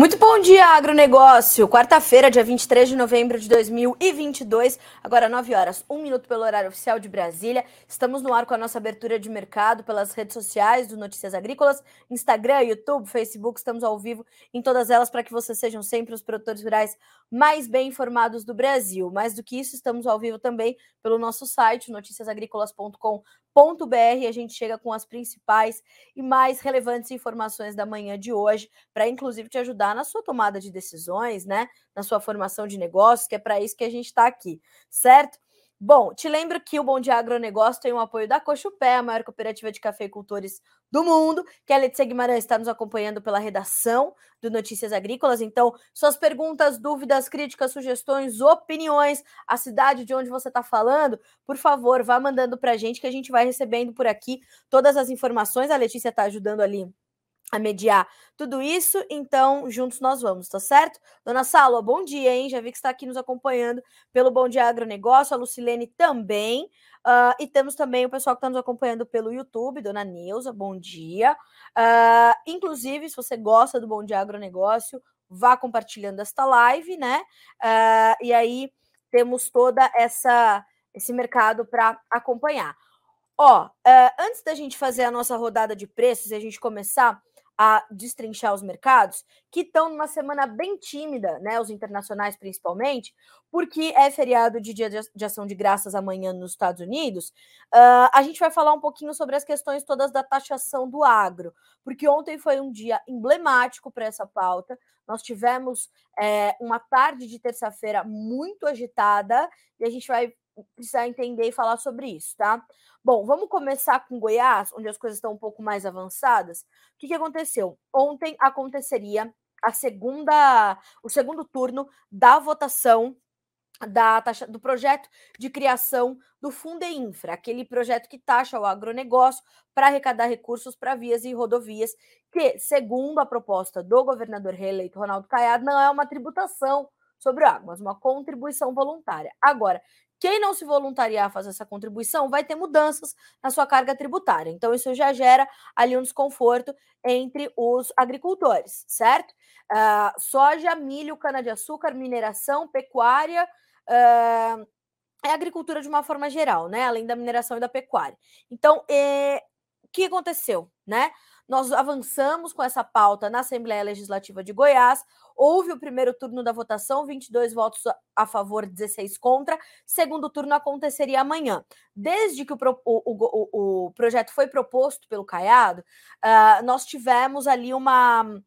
Muito bom dia, agronegócio. Quarta-feira, dia 23 de novembro de 2022, agora 9 horas, 1 minuto pelo horário oficial de Brasília. Estamos no ar com a nossa abertura de mercado pelas redes sociais do Notícias Agrícolas, Instagram, YouTube, Facebook. Estamos ao vivo em todas elas para que vocês sejam sempre os produtores rurais mais bem informados do Brasil. Mais do que isso, estamos ao vivo também pelo nosso site, noticiasagricolas.com br a gente chega com as principais e mais relevantes informações da manhã de hoje, para inclusive te ajudar na sua tomada de decisões, né? Na sua formação de negócios, que é para isso que a gente está aqui, certo? Bom, te lembro que o Bom Dia Agronegócio tem o apoio da Cochupé, a maior cooperativa de cafeicultores do mundo, que a Letícia Guimarães está nos acompanhando pela redação do Notícias Agrícolas. Então, suas perguntas, dúvidas, críticas, sugestões, opiniões, a cidade de onde você está falando, por favor, vá mandando para a gente que a gente vai recebendo por aqui todas as informações. A Letícia está ajudando ali a mediar tudo isso, então juntos nós vamos, tá certo? Dona Salva, bom dia, hein? Já vi que está aqui nos acompanhando pelo Bom Dia Agronegócio, a Lucilene também, uh, e temos também o pessoal que está nos acompanhando pelo YouTube, Dona Neuza, bom dia. Uh, inclusive, se você gosta do Bom Dia Agronegócio, vá compartilhando esta live, né? Uh, e aí temos toda essa esse mercado para acompanhar. Ó, antes da gente fazer a nossa rodada de preços e a gente começar a destrinchar os mercados, que estão numa semana bem tímida, né? Os internacionais principalmente, porque é feriado de dia de ação de graças amanhã nos Estados Unidos. Uh, a gente vai falar um pouquinho sobre as questões todas da taxação do agro, porque ontem foi um dia emblemático para essa pauta. Nós tivemos é, uma tarde de terça-feira muito agitada e a gente vai precisar entender e falar sobre isso, tá? Bom, vamos começar com Goiás, onde as coisas estão um pouco mais avançadas. O que, que aconteceu? Ontem aconteceria a segunda, o segundo turno da votação da taxa, do projeto de criação do Fundeinfra, aquele projeto que taxa o agronegócio para arrecadar recursos para vias e rodovias, que, segundo a proposta do governador reeleito Ronaldo Caiado, não é uma tributação sobre agro, mas uma contribuição voluntária. Agora, quem não se voluntariar a fazer essa contribuição vai ter mudanças na sua carga tributária. Então, isso já gera ali um desconforto entre os agricultores, certo? Uh, soja, milho, cana-de-açúcar, mineração, pecuária. Uh, é agricultura de uma forma geral, né? Além da mineração e da pecuária. Então, é, o que aconteceu, né? Nós avançamos com essa pauta na Assembleia Legislativa de Goiás. Houve o primeiro turno da votação, 22 votos a favor, 16 contra. Segundo turno aconteceria amanhã. Desde que o, o, o, o projeto foi proposto pelo Caiado, uh, nós tivemos ali uma,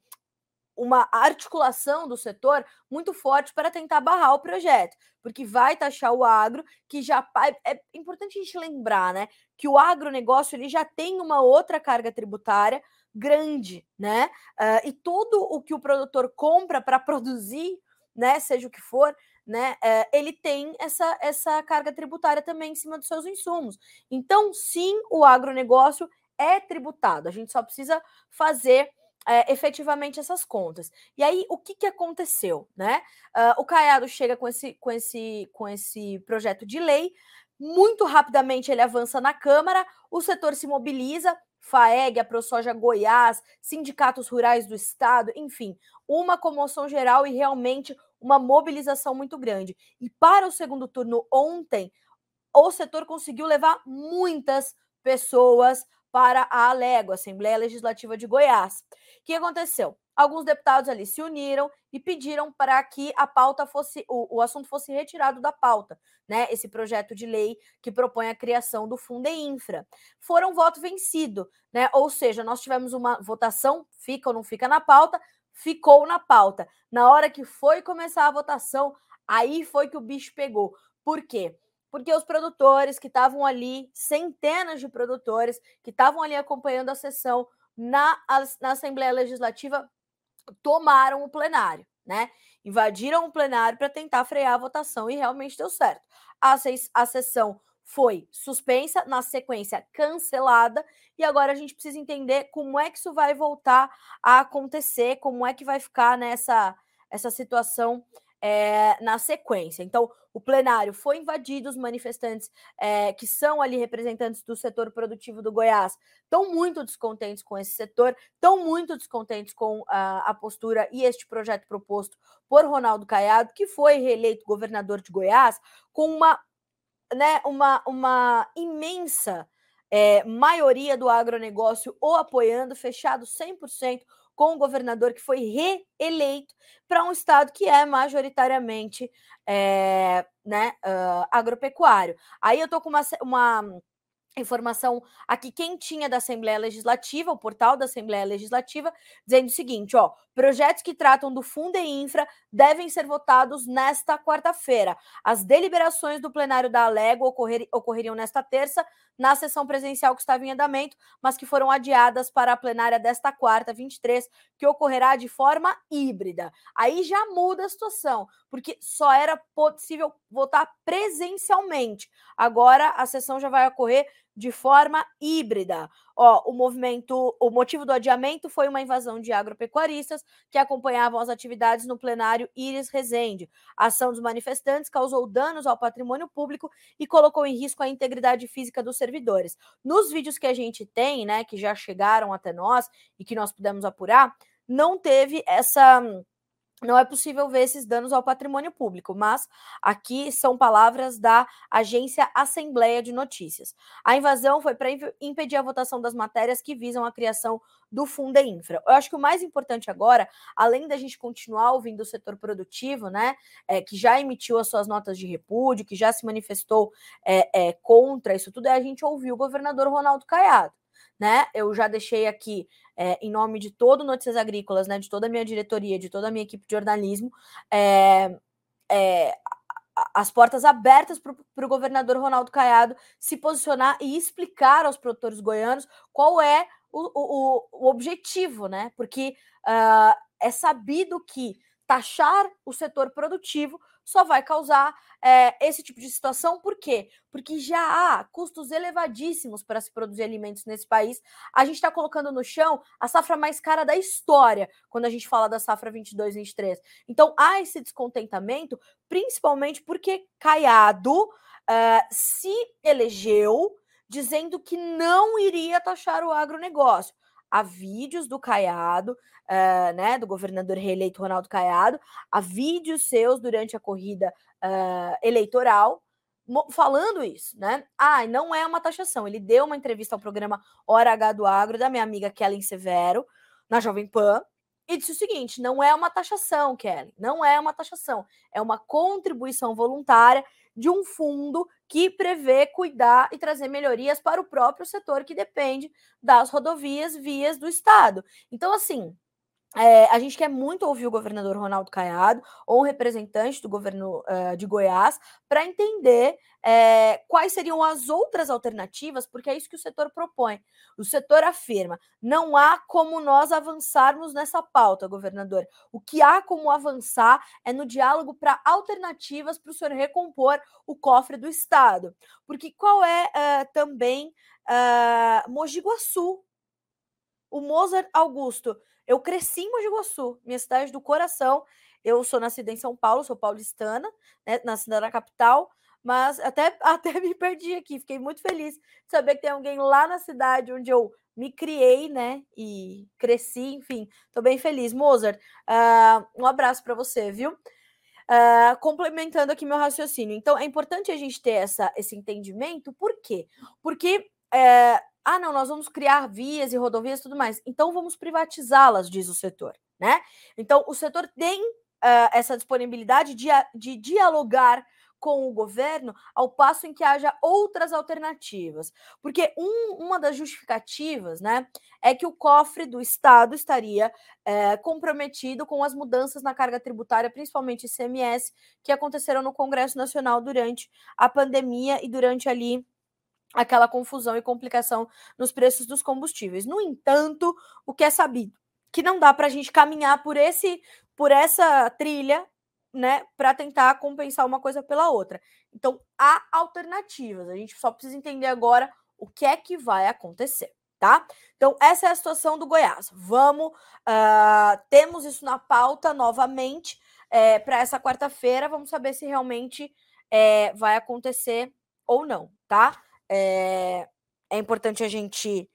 uma articulação do setor muito forte para tentar barrar o projeto, porque vai taxar o agro, que já é importante a gente lembrar, né, que o agronegócio ele já tem uma outra carga tributária grande, né? Uh, e tudo o que o produtor compra para produzir, né, seja o que for, né, uh, ele tem essa, essa carga tributária também em cima dos seus insumos. Então, sim, o agronegócio é tributado. A gente só precisa fazer é, efetivamente essas contas. E aí, o que, que aconteceu? Né? Uh, o Caiado chega com esse, com, esse, com esse projeto de lei, muito rapidamente ele avança na Câmara, o setor se mobiliza, FAEG, a ProSoja Goiás, sindicatos rurais do estado, enfim, uma comoção geral e realmente uma mobilização muito grande. E para o segundo turno ontem, o setor conseguiu levar muitas pessoas para a Alego, Assembleia Legislativa de Goiás. O que aconteceu? Alguns deputados ali se uniram e pediram para que a pauta fosse, o, o assunto fosse retirado da pauta, né? Esse projeto de lei que propõe a criação do Fundo Infra. Foram voto vencido, né? Ou seja, nós tivemos uma votação, fica ou não fica na pauta, ficou na pauta. Na hora que foi começar a votação, aí foi que o bicho pegou. Por quê? porque os produtores que estavam ali, centenas de produtores que estavam ali acompanhando a sessão na, na Assembleia Legislativa, tomaram o plenário, né? Invadiram o plenário para tentar frear a votação e realmente deu certo. A, a sessão foi suspensa, na sequência cancelada, e agora a gente precisa entender como é que isso vai voltar a acontecer, como é que vai ficar nessa essa situação é, na sequência. Então, o plenário foi invadido, os manifestantes é, que são ali representantes do setor produtivo do Goiás estão muito descontentes com esse setor, estão muito descontentes com a, a postura e este projeto proposto por Ronaldo Caiado, que foi reeleito governador de Goiás, com uma, né, uma, uma imensa é, maioria do agronegócio o apoiando, fechado 100% com o governador que foi reeleito para um estado que é majoritariamente é, né, uh, agropecuário. Aí eu tô com uma, uma informação aqui quentinha da Assembleia Legislativa, o portal da Assembleia Legislativa, dizendo o seguinte, ó, projetos que tratam do Fundo e Infra devem ser votados nesta quarta-feira. As deliberações do plenário da Alego ocorrer, ocorreriam nesta terça, na sessão presencial que estava em andamento, mas que foram adiadas para a plenária desta quarta, 23, que ocorrerá de forma híbrida. Aí já muda a situação, porque só era possível votar presencialmente. Agora a sessão já vai ocorrer de forma híbrida. Ó, o movimento, o motivo do adiamento foi uma invasão de agropecuaristas que acompanhavam as atividades no plenário Iris Rezende. A ação dos manifestantes causou danos ao patrimônio público e colocou em risco a integridade física dos servidores. Nos vídeos que a gente tem, né, que já chegaram até nós e que nós pudemos apurar, não teve essa não é possível ver esses danos ao patrimônio público, mas aqui são palavras da agência Assembleia de Notícias. A invasão foi para impedir a votação das matérias que visam a criação do Fundo Infra. Eu acho que o mais importante agora, além da gente continuar ouvindo o setor produtivo, né, é, que já emitiu as suas notas de repúdio, que já se manifestou é, é, contra isso tudo, é a gente ouvir o governador Ronaldo Caiado né? Eu já deixei aqui, é, em nome de todo Notícias Agrícolas, né? De toda a minha diretoria, de toda a minha equipe de jornalismo, é, é, as portas abertas para o governador Ronaldo Caiado se posicionar e explicar aos produtores goianos qual é o, o, o objetivo, né? Porque uh, é sabido que taxar o setor produtivo só vai causar é, esse tipo de situação. Por quê? Porque já há custos elevadíssimos para se produzir alimentos nesse país. A gente está colocando no chão a safra mais cara da história quando a gente fala da safra 22-23. Então há esse descontentamento, principalmente porque Caiado uh, se elegeu dizendo que não iria taxar o agronegócio há vídeos do Caiado, uh, né, do governador reeleito Ronaldo Caiado, há vídeos seus durante a corrida uh, eleitoral falando isso, né? Ah, não é uma taxação. Ele deu uma entrevista ao programa Hora H do Agro da minha amiga Kellen Severo, na Jovem Pan, e disse o seguinte: não é uma taxação, Kelly, não é uma taxação, é uma contribuição voluntária de um fundo que prevê cuidar e trazer melhorias para o próprio setor que depende das rodovias, vias do Estado. Então, assim, é, a gente quer muito ouvir o governador Ronaldo Caiado ou um representante do governo uh, de Goiás para entender é, quais seriam as outras alternativas, porque é isso que o setor propõe. O setor afirma: não há como nós avançarmos nessa pauta, governador. O que há como avançar é no diálogo para alternativas para o senhor recompor o cofre do Estado. Porque qual é uh, também uh, Mogi Guaçu? O Mozart Augusto eu cresci em Mogi Guaçu, minha cidade do coração. Eu sou nascida em São Paulo, sou paulistana, né, nascida na capital, mas até, até me perdi aqui. Fiquei muito feliz de saber que tem alguém lá na cidade onde eu me criei, né? E cresci, enfim, tô bem feliz. Mozart, uh, um abraço para você, viu? Uh, complementando aqui meu raciocínio. Então, é importante a gente ter essa, esse entendimento, por quê? Porque uh, ah, não, nós vamos criar vias e rodovias e tudo mais. Então vamos privatizá-las, diz o setor, né? Então o setor tem uh, essa disponibilidade de, de dialogar com o governo, ao passo em que haja outras alternativas. Porque um, uma das justificativas né, é que o cofre do Estado estaria é, comprometido com as mudanças na carga tributária, principalmente ICMS, que aconteceram no Congresso Nacional durante a pandemia e durante ali aquela confusão e complicação nos preços dos combustíveis. No entanto, o que é sabido que não dá para a gente caminhar por esse por essa trilha, né, para tentar compensar uma coisa pela outra. Então, há alternativas. A gente só precisa entender agora o que é que vai acontecer, tá? Então, essa é a situação do Goiás. Vamos, uh, temos isso na pauta novamente é, para essa quarta-feira. Vamos saber se realmente é, vai acontecer ou não, tá? É, é importante a gente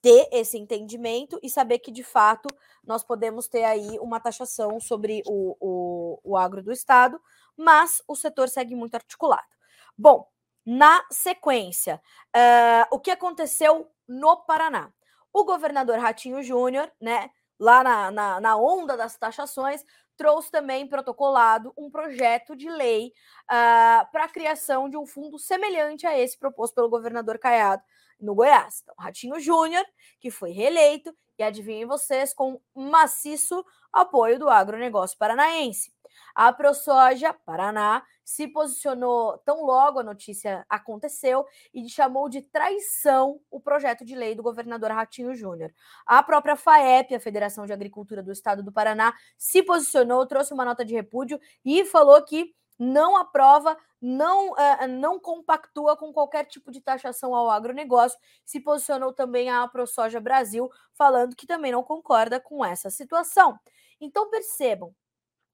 ter esse entendimento e saber que, de fato, nós podemos ter aí uma taxação sobre o, o, o agro do Estado, mas o setor segue muito articulado. Bom, na sequência, uh, o que aconteceu no Paraná? O governador Ratinho Júnior, né, lá na, na, na, onda das taxações, trouxe também protocolado um projeto de lei uh, para a criação de um fundo semelhante a esse proposto pelo governador Caiado no Goiás. Então, Ratinho Júnior, que foi reeleito, e adivinhem vocês, com maciço apoio do agronegócio paranaense. A ProSoja Paraná se posicionou tão logo a notícia aconteceu e chamou de traição o projeto de lei do governador Ratinho Júnior. A própria FAEP, a Federação de Agricultura do Estado do Paraná, se posicionou, trouxe uma nota de repúdio e falou que não aprova, não, uh, não compactua com qualquer tipo de taxação ao agronegócio. Se posicionou também a ProSoja Brasil, falando que também não concorda com essa situação. Então percebam,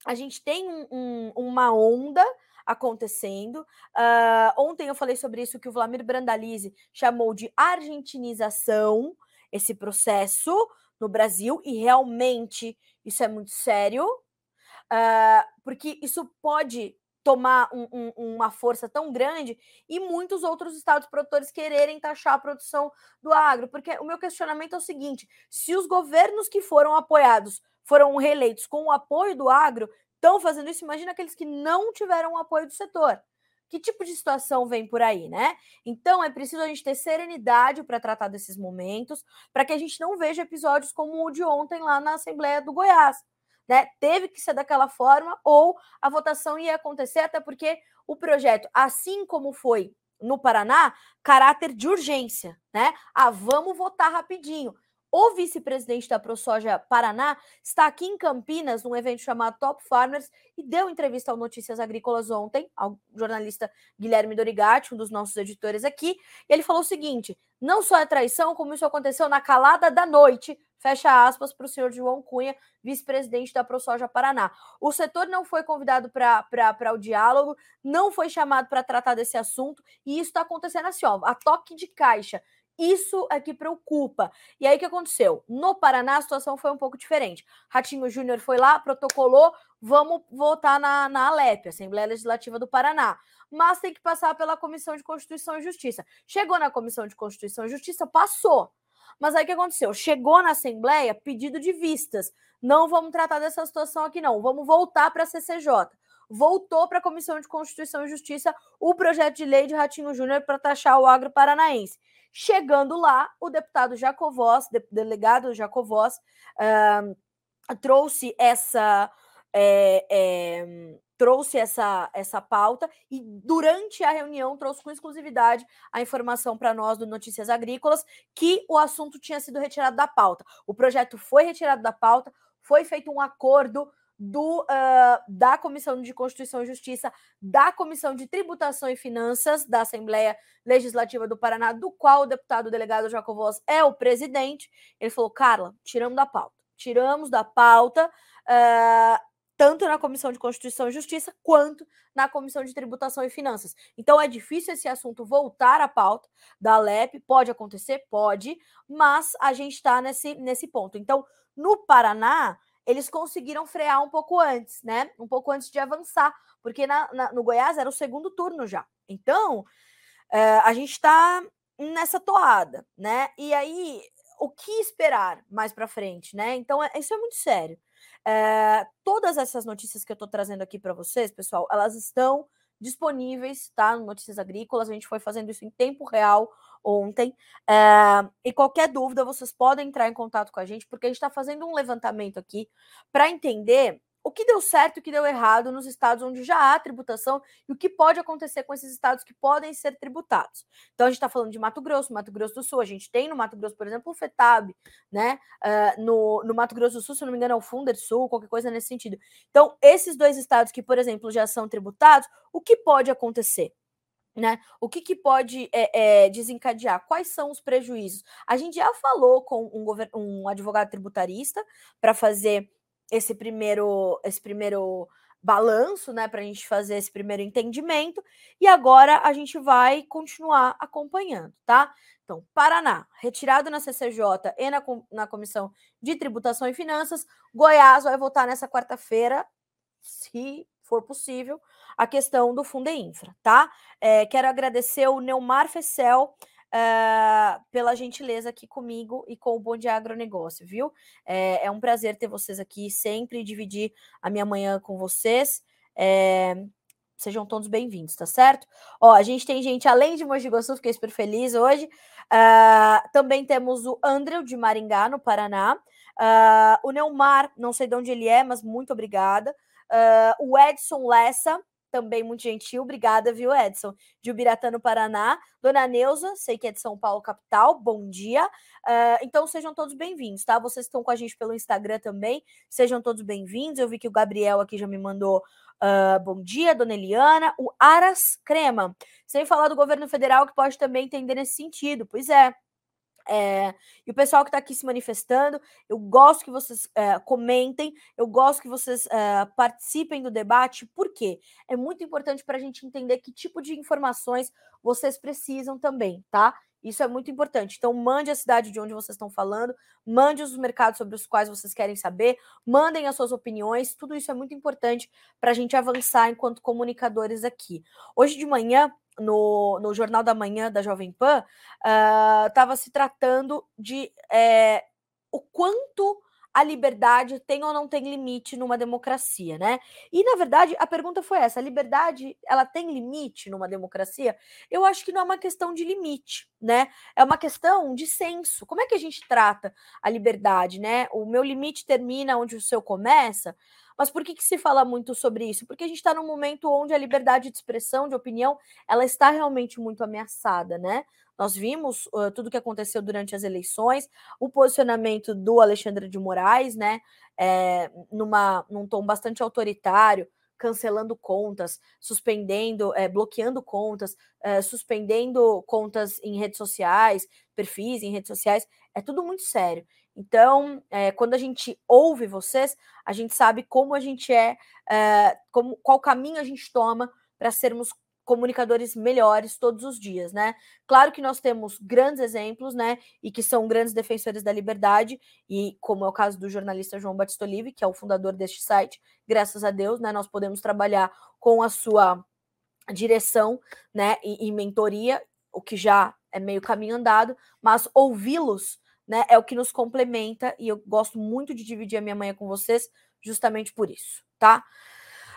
a gente tem um, um, uma onda acontecendo. Uh, ontem eu falei sobre isso que o Vlamir Brandalize chamou de argentinização, esse processo no Brasil, e realmente isso é muito sério, uh, porque isso pode tomar um, um, uma força tão grande e muitos outros estados produtores quererem taxar a produção do agro. Porque o meu questionamento é o seguinte: se os governos que foram apoiados foram reeleitos com o apoio do agro, estão fazendo isso, imagina aqueles que não tiveram o apoio do setor. Que tipo de situação vem por aí, né? Então é preciso a gente ter serenidade para tratar desses momentos, para que a gente não veja episódios como o de ontem lá na Assembleia do Goiás né? Teve que ser daquela forma ou a votação ia acontecer, até porque o projeto, assim como foi no Paraná, caráter de urgência, né? Ah, vamos votar rapidinho. O vice-presidente da ProSoja Paraná está aqui em Campinas, num evento chamado Top Farmers, e deu entrevista ao Notícias Agrícolas ontem, ao jornalista Guilherme Dorigatti, um dos nossos editores aqui. E ele falou o seguinte: não só é traição, como isso aconteceu na calada da noite, fecha aspas, para o senhor João Cunha, vice-presidente da ProSoja Paraná. O setor não foi convidado para o diálogo, não foi chamado para tratar desse assunto, e isso está acontecendo assim, ó, a toque de caixa. Isso é que preocupa. E aí o que aconteceu? No Paraná a situação foi um pouco diferente. Ratinho Júnior foi lá, protocolou, vamos votar na, na Alep, Assembleia Legislativa do Paraná. Mas tem que passar pela Comissão de Constituição e Justiça. Chegou na Comissão de Constituição e Justiça, passou. Mas aí o que aconteceu? Chegou na Assembleia pedido de vistas. Não vamos tratar dessa situação aqui, não. Vamos voltar para a CCJ voltou para a Comissão de Constituição e Justiça o projeto de lei de Ratinho Júnior para taxar o agro paranaense. Chegando lá, o deputado Jacovós, de, delegado Jacovós, uh, trouxe essa. É, é, trouxe essa, essa pauta e durante a reunião trouxe com exclusividade a informação para nós do Notícias Agrícolas que o assunto tinha sido retirado da pauta. O projeto foi retirado da pauta, foi feito um acordo do, uh, da Comissão de Constituição e Justiça, da Comissão de Tributação e Finanças da Assembleia Legislativa do Paraná, do qual o deputado delegado Jacovós é o presidente. Ele falou: Carla, tiramos da pauta. Tiramos da pauta, uh, tanto na Comissão de Constituição e Justiça, quanto na Comissão de Tributação e Finanças. Então é difícil esse assunto voltar à pauta da LEP. Pode acontecer? Pode, mas a gente está nesse, nesse ponto. Então, no Paraná eles conseguiram frear um pouco antes, né? Um pouco antes de avançar, porque na, na, no Goiás era o segundo turno já. Então, é, a gente está nessa toada, né? E aí, o que esperar mais para frente, né? Então, é, isso é muito sério. É, todas essas notícias que eu estou trazendo aqui para vocês, pessoal, elas estão disponíveis, tá? No Notícias Agrícolas, a gente foi fazendo isso em tempo real ontem. É, e qualquer dúvida, vocês podem entrar em contato com a gente, porque a gente está fazendo um levantamento aqui para entender o que deu certo e o que deu errado nos estados onde já há tributação e o que pode acontecer com esses estados que podem ser tributados. Então, a gente está falando de Mato Grosso, Mato Grosso do Sul, a gente tem no Mato Grosso, por exemplo, o FETAB, né? Uh, no, no Mato Grosso do Sul, se não me engano, é o Funder Sul, qualquer coisa nesse sentido. Então, esses dois estados que, por exemplo, já são tributados, o que pode acontecer? Né? O que, que pode é, é, desencadear? Quais são os prejuízos? A gente já falou com um, um advogado tributarista para fazer esse primeiro, esse primeiro balanço, né, para a gente fazer esse primeiro entendimento, e agora a gente vai continuar acompanhando, tá? Então, Paraná, retirado na CCJ e na, na Comissão de Tributação e Finanças, Goiás vai votar nessa quarta-feira, se for possível, a questão do Fundeinfra, tá? É, quero agradecer o Neumar Fessel uh, pela gentileza aqui comigo e com o Bom de Agronegócio, viu? É, é um prazer ter vocês aqui sempre dividir a minha manhã com vocês. É, sejam todos bem-vindos, tá certo? Ó, a gente tem gente além de Mogi Guaçu, fiquei super feliz hoje. Uh, também temos o Andrew de Maringá, no Paraná. Uh, o Neumar, não sei de onde ele é, mas muito obrigada. Uh, o Edson Lessa, também muito gentil. Obrigada, viu, Edson? De Ubiratã, no Paraná. Dona Neuza, sei que é de São Paulo, capital. Bom dia. Uh, então, sejam todos bem-vindos, tá? Vocês estão com a gente pelo Instagram também. Sejam todos bem-vindos. Eu vi que o Gabriel aqui já me mandou uh, bom dia, Dona Eliana. O Aras Crema. Sem falar do governo federal, que pode também entender nesse sentido. Pois é. É, e o pessoal que está aqui se manifestando, eu gosto que vocês é, comentem, eu gosto que vocês é, participem do debate, porque é muito importante para a gente entender que tipo de informações vocês precisam também, tá? Isso é muito importante. Então, mande a cidade de onde vocês estão falando, mande os mercados sobre os quais vocês querem saber, mandem as suas opiniões, tudo isso é muito importante para a gente avançar enquanto comunicadores aqui. Hoje de manhã, no, no Jornal da Manhã da Jovem Pan, estava uh, se tratando de é, o quanto a liberdade tem ou não tem limite numa democracia, né? E na verdade a pergunta foi essa: a liberdade ela tem limite numa democracia? Eu acho que não é uma questão de limite, né? É uma questão de senso. Como é que a gente trata a liberdade, né? O meu limite termina onde o seu começa. Mas por que, que se fala muito sobre isso? Porque a gente está num momento onde a liberdade de expressão, de opinião, ela está realmente muito ameaçada, né? Nós vimos uh, tudo o que aconteceu durante as eleições, o posicionamento do Alexandre de Moraes, né? É, numa, num tom bastante autoritário, cancelando contas, suspendendo, é, bloqueando contas, é, suspendendo contas em redes sociais, perfis em redes sociais, é tudo muito sério. Então, é, quando a gente ouve vocês, a gente sabe como a gente é, como, qual caminho a gente toma para sermos comunicadores melhores todos os dias, né? Claro que nós temos grandes exemplos, né? E que são grandes defensores da liberdade, e como é o caso do jornalista João Batista Olive, que é o fundador deste site, graças a Deus, né? Nós podemos trabalhar com a sua direção, né? E, e mentoria, o que já é meio caminho andado, mas ouvi-los, né? É o que nos complementa, e eu gosto muito de dividir a minha manhã com vocês, justamente por isso, tá?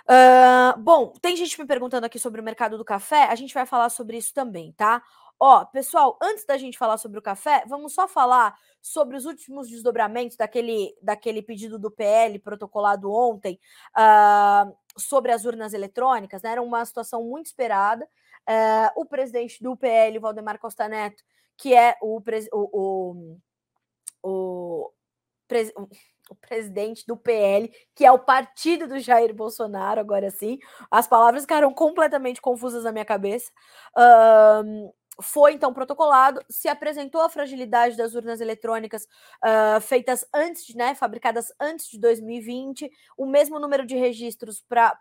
Uh, bom, tem gente me perguntando aqui sobre o mercado do café, a gente vai falar sobre isso também, tá? Ó, pessoal, antes da gente falar sobre o café, vamos só falar sobre os últimos desdobramentos daquele, daquele pedido do PL protocolado ontem uh, sobre as urnas eletrônicas, né? Era uma situação muito esperada. Uh, o presidente do PL, Valdemar Costa Neto, que é o, o, o, o, o presidente do PL, que é o partido do Jair Bolsonaro, agora sim. As palavras ficaram completamente confusas na minha cabeça. Um, foi então protocolado, se apresentou a fragilidade das urnas eletrônicas uh, feitas antes, né, fabricadas antes de 2020, o mesmo número de registros para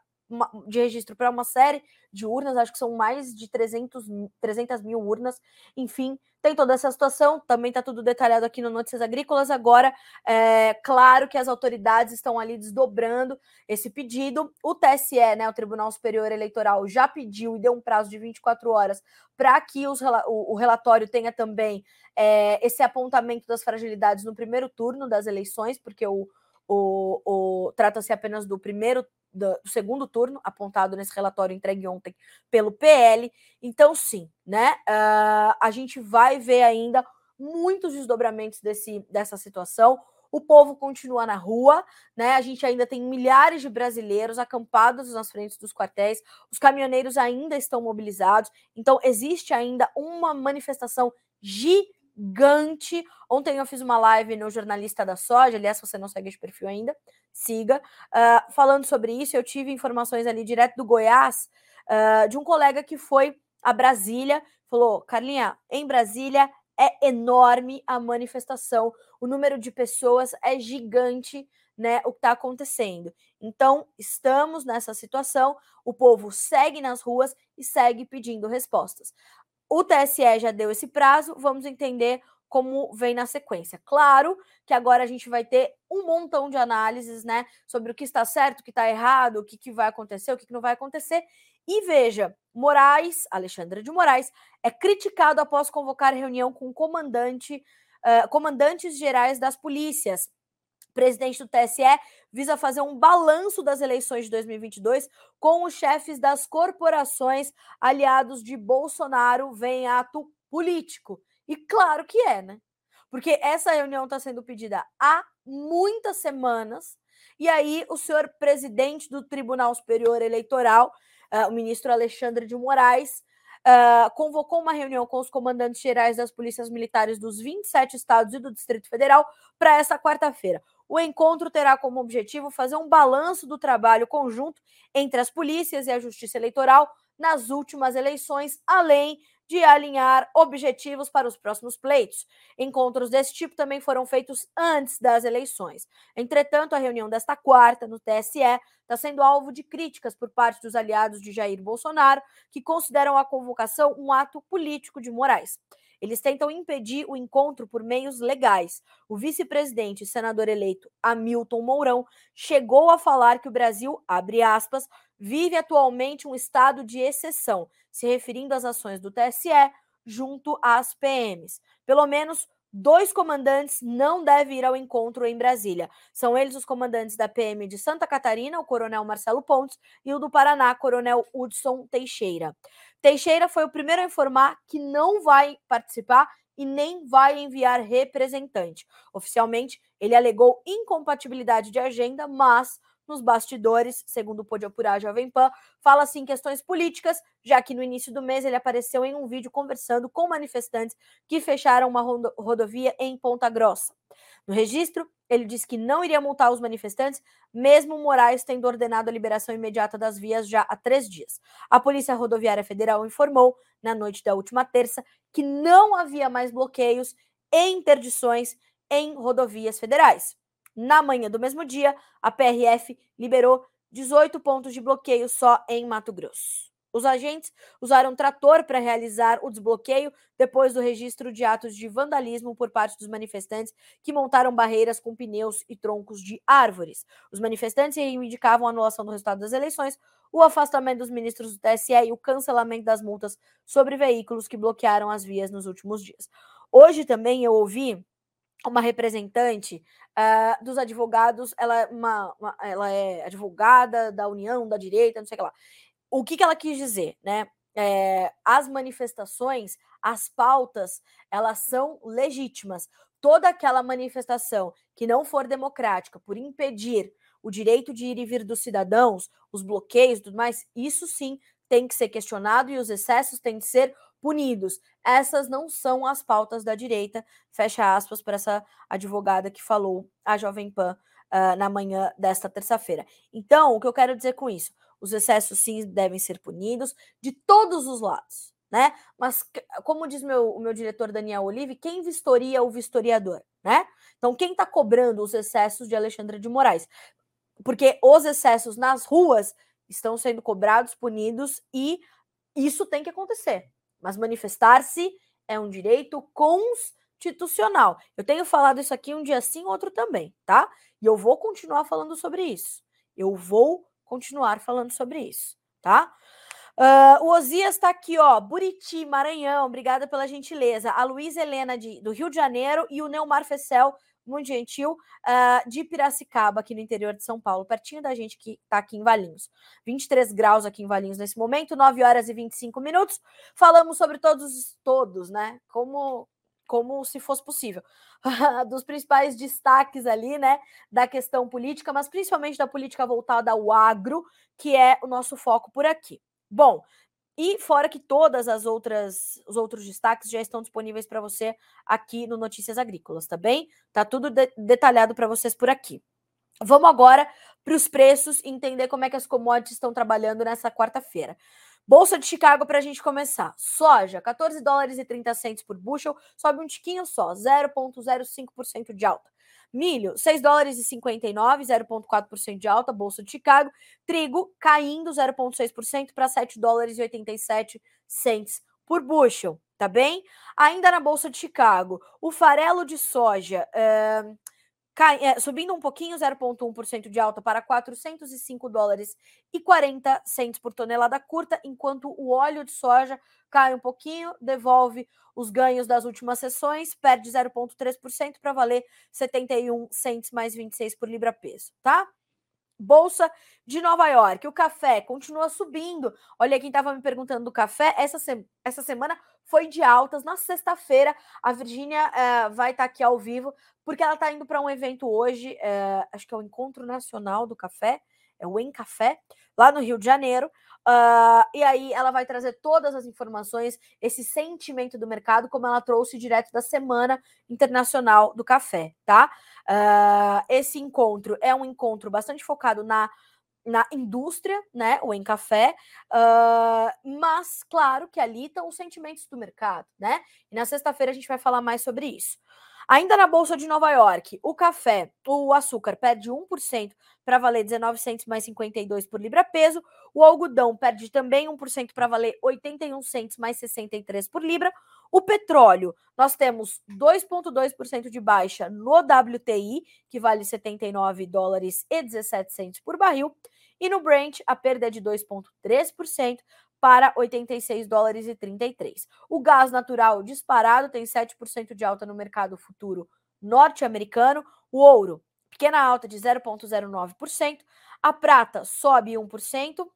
de registro para uma série de urnas, acho que são mais de 300, 300 mil urnas, enfim, tem toda essa situação, também está tudo detalhado aqui no Notícias Agrícolas. Agora, é claro que as autoridades estão ali desdobrando esse pedido. O TSE, né, o Tribunal Superior Eleitoral, já pediu e deu um prazo de 24 horas para que os, o, o, relatório tenha também é, esse apontamento das fragilidades no primeiro turno das eleições, porque o, o, o trata-se apenas do primeiro do, segundo turno, apontado nesse relatório entregue ontem pelo PL. Então, sim, né? Uh, a gente vai ver ainda muitos desdobramentos desse, dessa situação. O povo continua na rua, né? A gente ainda tem milhares de brasileiros acampados nas frentes dos quartéis, os caminhoneiros ainda estão mobilizados, então existe ainda uma manifestação gigante. Ontem eu fiz uma live no Jornalista da Soja, aliás, se você não segue esse perfil ainda, siga. Uh, falando sobre isso, eu tive informações ali direto do Goiás, uh, de um colega que foi a Brasília, falou: Carlinha, em Brasília é enorme a manifestação, o número de pessoas é gigante, né, o que está acontecendo. Então, estamos nessa situação, o povo segue nas ruas e segue pedindo respostas. O TSE já deu esse prazo, vamos entender como vem na sequência. Claro que agora a gente vai ter um montão de análises, né, sobre o que está certo, o que está errado, o que, que vai acontecer, o que, que não vai acontecer. E veja, Moraes, Alexandre de Moraes, é criticado após convocar reunião com comandante, uh, comandantes gerais das polícias. Presidente do TSE visa fazer um balanço das eleições de 2022 com os chefes das corporações aliados de Bolsonaro vem ato político. E claro que é, né? Porque essa reunião está sendo pedida há muitas semanas. E aí, o senhor presidente do Tribunal Superior Eleitoral, uh, o ministro Alexandre de Moraes, uh, convocou uma reunião com os comandantes gerais das polícias militares dos 27 estados e do Distrito Federal para essa quarta-feira. O encontro terá como objetivo fazer um balanço do trabalho conjunto entre as polícias e a Justiça Eleitoral nas últimas eleições, além de alinhar objetivos para os próximos pleitos. Encontros desse tipo também foram feitos antes das eleições. Entretanto, a reunião desta quarta no TSE está sendo alvo de críticas por parte dos aliados de Jair Bolsonaro, que consideram a convocação um ato político de Moraes. Eles tentam impedir o encontro por meios legais. O vice-presidente e senador eleito Hamilton Mourão chegou a falar que o Brasil, abre aspas, vive atualmente um estado de exceção, se referindo às ações do TSE junto às PMs. Pelo menos dois comandantes não devem ir ao encontro em Brasília. São eles os comandantes da PM de Santa Catarina, o coronel Marcelo Pontes, e o do Paraná, coronel Hudson Teixeira. Teixeira foi o primeiro a informar que não vai participar e nem vai enviar representante. Oficialmente, ele alegou incompatibilidade de agenda, mas nos bastidores, segundo pôde apurar a Jovem Pan, fala-se em questões políticas, já que no início do mês ele apareceu em um vídeo conversando com manifestantes que fecharam uma rodovia em Ponta Grossa. No registro, ele disse que não iria multar os manifestantes, mesmo Moraes tendo ordenado a liberação imediata das vias já há três dias. A Polícia Rodoviária Federal informou, na noite da última terça, que não havia mais bloqueios e interdições em rodovias federais. Na manhã do mesmo dia, a PRF liberou 18 pontos de bloqueio só em Mato Grosso. Os agentes usaram trator para realizar o desbloqueio depois do registro de atos de vandalismo por parte dos manifestantes que montaram barreiras com pneus e troncos de árvores. Os manifestantes reivindicavam a anulação do resultado das eleições, o afastamento dos ministros do TSE e o cancelamento das multas sobre veículos que bloquearam as vias nos últimos dias. Hoje também eu ouvi uma representante uh, dos advogados, ela é, uma, uma, ela é advogada da União, da direita, não sei o que lá. O que, que ela quis dizer, né? É, as manifestações, as pautas, elas são legítimas. Toda aquela manifestação que não for democrática por impedir o direito de ir e vir dos cidadãos, os bloqueios e tudo mais, isso sim tem que ser questionado e os excessos têm que ser punidos. Essas não são as pautas da direita, fecha aspas para essa advogada que falou a Jovem Pan uh, na manhã desta terça-feira. Então, o que eu quero dizer com isso? Os excessos sim devem ser punidos de todos os lados, né? Mas, como diz meu, o meu diretor Daniel Olive, quem vistoria o vistoriador, né? Então, quem está cobrando os excessos de Alexandre de Moraes? Porque os excessos nas ruas estão sendo cobrados, punidos e isso tem que acontecer. Mas manifestar-se é um direito constitucional. Eu tenho falado isso aqui um dia sim, outro também, tá? E eu vou continuar falando sobre isso. Eu vou continuar falando sobre isso, tá? Uh, o Osias está aqui, ó. Buriti, Maranhão, obrigada pela gentileza. A Luísa Helena de, do Rio de Janeiro e o Neumar Fessel muito gentil, uh, de Piracicaba, aqui no interior de São Paulo, pertinho da gente que está aqui em Valinhos. 23 graus aqui em Valinhos nesse momento, 9 horas e 25 minutos. Falamos sobre todos, todos, né? Como, como se fosse possível. Dos principais destaques ali, né? Da questão política, mas principalmente da política voltada ao agro, que é o nosso foco por aqui. Bom, e fora que todas as outras os outros destaques já estão disponíveis para você aqui no Notícias Agrícolas, tá bem? Tá tudo de detalhado para vocês por aqui. Vamos agora para os preços e entender como é que as commodities estão trabalhando nessa quarta-feira. Bolsa de Chicago para a gente começar. Soja, 14 dólares e 30 centos por bushel, sobe um tiquinho só, 0,05% de alta. Milho, 6 dólares e 59, 0,4% de alta, Bolsa de Chicago. Trigo caindo 0,6% para 7 dólares e 87 cents por bushel, tá bem? Ainda na Bolsa de Chicago, o farelo de soja. Uh, cai, é, subindo um pouquinho, 0,1% de alta para 405 dólares e 40 centos por tonelada curta, enquanto o óleo de soja cai um pouquinho, devolve os ganhos das últimas sessões, perde 0,3% para valer 71 centos mais 26 por libra peso, tá? Bolsa de Nova York. O café continua subindo. Olha quem estava me perguntando do café. Essa, se... essa semana foi de altas. Na sexta-feira, a Virgínia uh, vai estar tá aqui ao vivo, porque ela está indo para um evento hoje, uh, acho que é o Encontro Nacional do Café, é o Em Café, lá no Rio de Janeiro. Uh, e aí ela vai trazer todas as informações, esse sentimento do mercado, como ela trouxe direto da Semana Internacional do Café, tá? Uh, esse encontro é um encontro bastante focado na, na indústria, né? O em café, uh, mas claro que ali estão os sentimentos do mercado, né? E na sexta-feira a gente vai falar mais sobre isso. Ainda na Bolsa de Nova York, o café, o açúcar perde 1% para valer 19 centos mais 52 por libra peso. O algodão perde também 1% para valer 81 centos mais 63 por libra. O petróleo, nós temos 2,2% de baixa no WTI, que vale 79 dólares e 17 centos por barril. E no Brent, a perda é de 2,3% para 86 dólares e 33. O gás natural disparado tem 7% de alta no mercado futuro norte-americano. O ouro, pequena alta de 0,09%. A prata sobe 1%.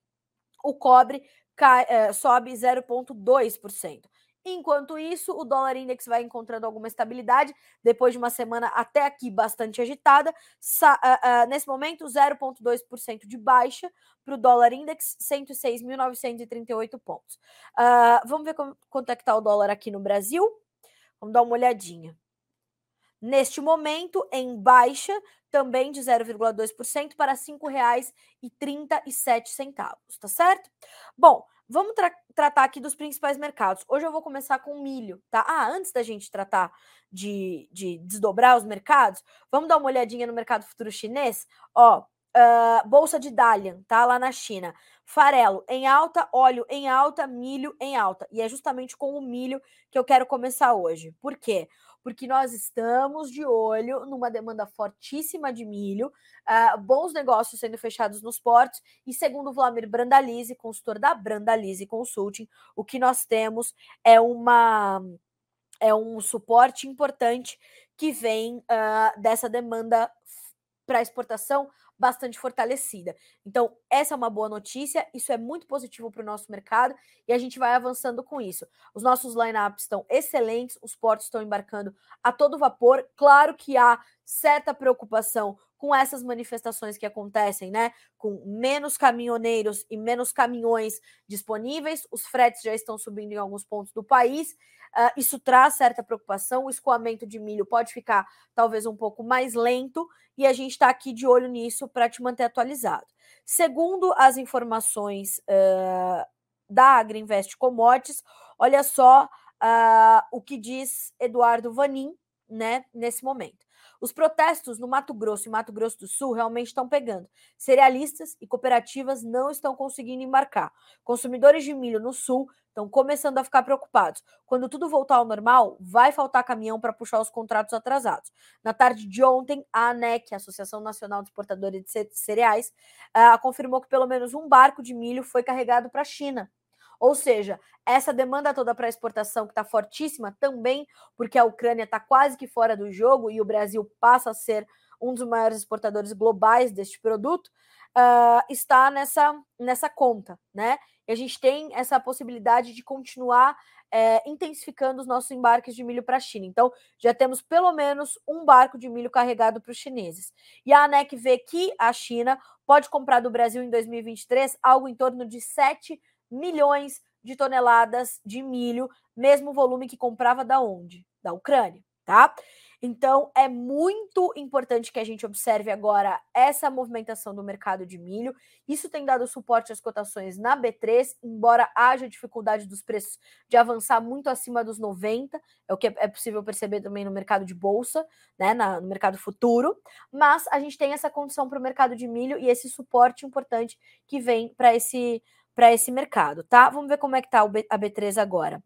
O cobre cai, é, sobe 0,2%. Enquanto isso, o dólar index vai encontrando alguma estabilidade depois de uma semana até aqui bastante agitada. Uh, uh, nesse momento, 0,2% de baixa para o dólar index, 106.938 pontos. Uh, vamos ver como, quanto é que está o dólar aqui no Brasil? Vamos dar uma olhadinha. Neste momento, em baixa, também de 0,2% para R$ 5,37, tá certo? Bom, Vamos tra tratar aqui dos principais mercados. Hoje eu vou começar com milho, tá? Ah, antes da gente tratar de, de desdobrar os mercados, vamos dar uma olhadinha no mercado futuro chinês? Ó, uh, bolsa de Dalian, tá? Lá na China. Farelo em alta, óleo em alta, milho em alta. E é justamente com o milho que eu quero começar hoje. Por quê? Porque nós estamos de olho numa demanda fortíssima de milho, uh, bons negócios sendo fechados nos portos, e segundo Vladimir Brandalize, consultor da Brandalize Consulting, o que nós temos é uma é um suporte importante que vem uh, dessa demanda para exportação bastante fortalecida. Então, essa é uma boa notícia, isso é muito positivo para o nosso mercado e a gente vai avançando com isso. Os nossos lineups estão excelentes, os portos estão embarcando a todo vapor. Claro que há certa preocupação com essas manifestações que acontecem, né? Com menos caminhoneiros e menos caminhões disponíveis, os fretes já estão subindo em alguns pontos do país. Uh, isso traz certa preocupação. O escoamento de milho pode ficar talvez um pouco mais lento e a gente está aqui de olho nisso para te manter atualizado. Segundo as informações uh, da Agriinvest Commodities, olha só uh, o que diz Eduardo Vanin, né, nesse momento. Os protestos no Mato Grosso e Mato Grosso do Sul realmente estão pegando. Cerealistas e cooperativas não estão conseguindo embarcar. Consumidores de milho no Sul estão começando a ficar preocupados. Quando tudo voltar ao normal, vai faltar caminhão para puxar os contratos atrasados. Na tarde de ontem, a ANEC, Associação Nacional de Exportadores de Cereais, uh, confirmou que pelo menos um barco de milho foi carregado para a China ou seja, essa demanda toda para exportação que está fortíssima também, porque a Ucrânia está quase que fora do jogo e o Brasil passa a ser um dos maiores exportadores globais deste produto, uh, está nessa, nessa conta, né? E a gente tem essa possibilidade de continuar é, intensificando os nossos embarques de milho para a China. Então, já temos pelo menos um barco de milho carregado para os chineses. E a ANEC vê que a China pode comprar do Brasil em 2023 algo em torno de 7 milhões de toneladas de milho, mesmo volume que comprava da onde? Da Ucrânia, tá? Então, é muito importante que a gente observe agora essa movimentação do mercado de milho. Isso tem dado suporte às cotações na B3, embora haja dificuldade dos preços de avançar muito acima dos 90, é o que é possível perceber também no mercado de bolsa, né, na, no mercado futuro. Mas a gente tem essa condição para o mercado de milho e esse suporte importante que vem para esse, esse mercado, tá? Vamos ver como é que está a B3 agora.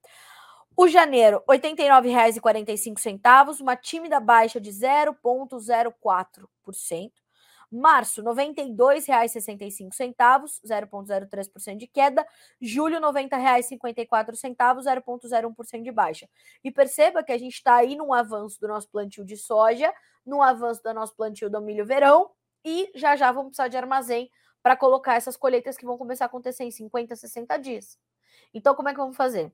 O janeiro, R$ 89,45, uma tímida baixa de 0,04%. Março, R$ 92,65, 0,03% de queda. Julho, R$ 90,54, 0,01% de baixa. E perceba que a gente está aí num avanço do nosso plantio de soja, num avanço do nosso plantio do milho verão, e já já vamos precisar de armazém para colocar essas colheitas que vão começar a acontecer em 50, 60 dias. Então, como é que vamos fazer?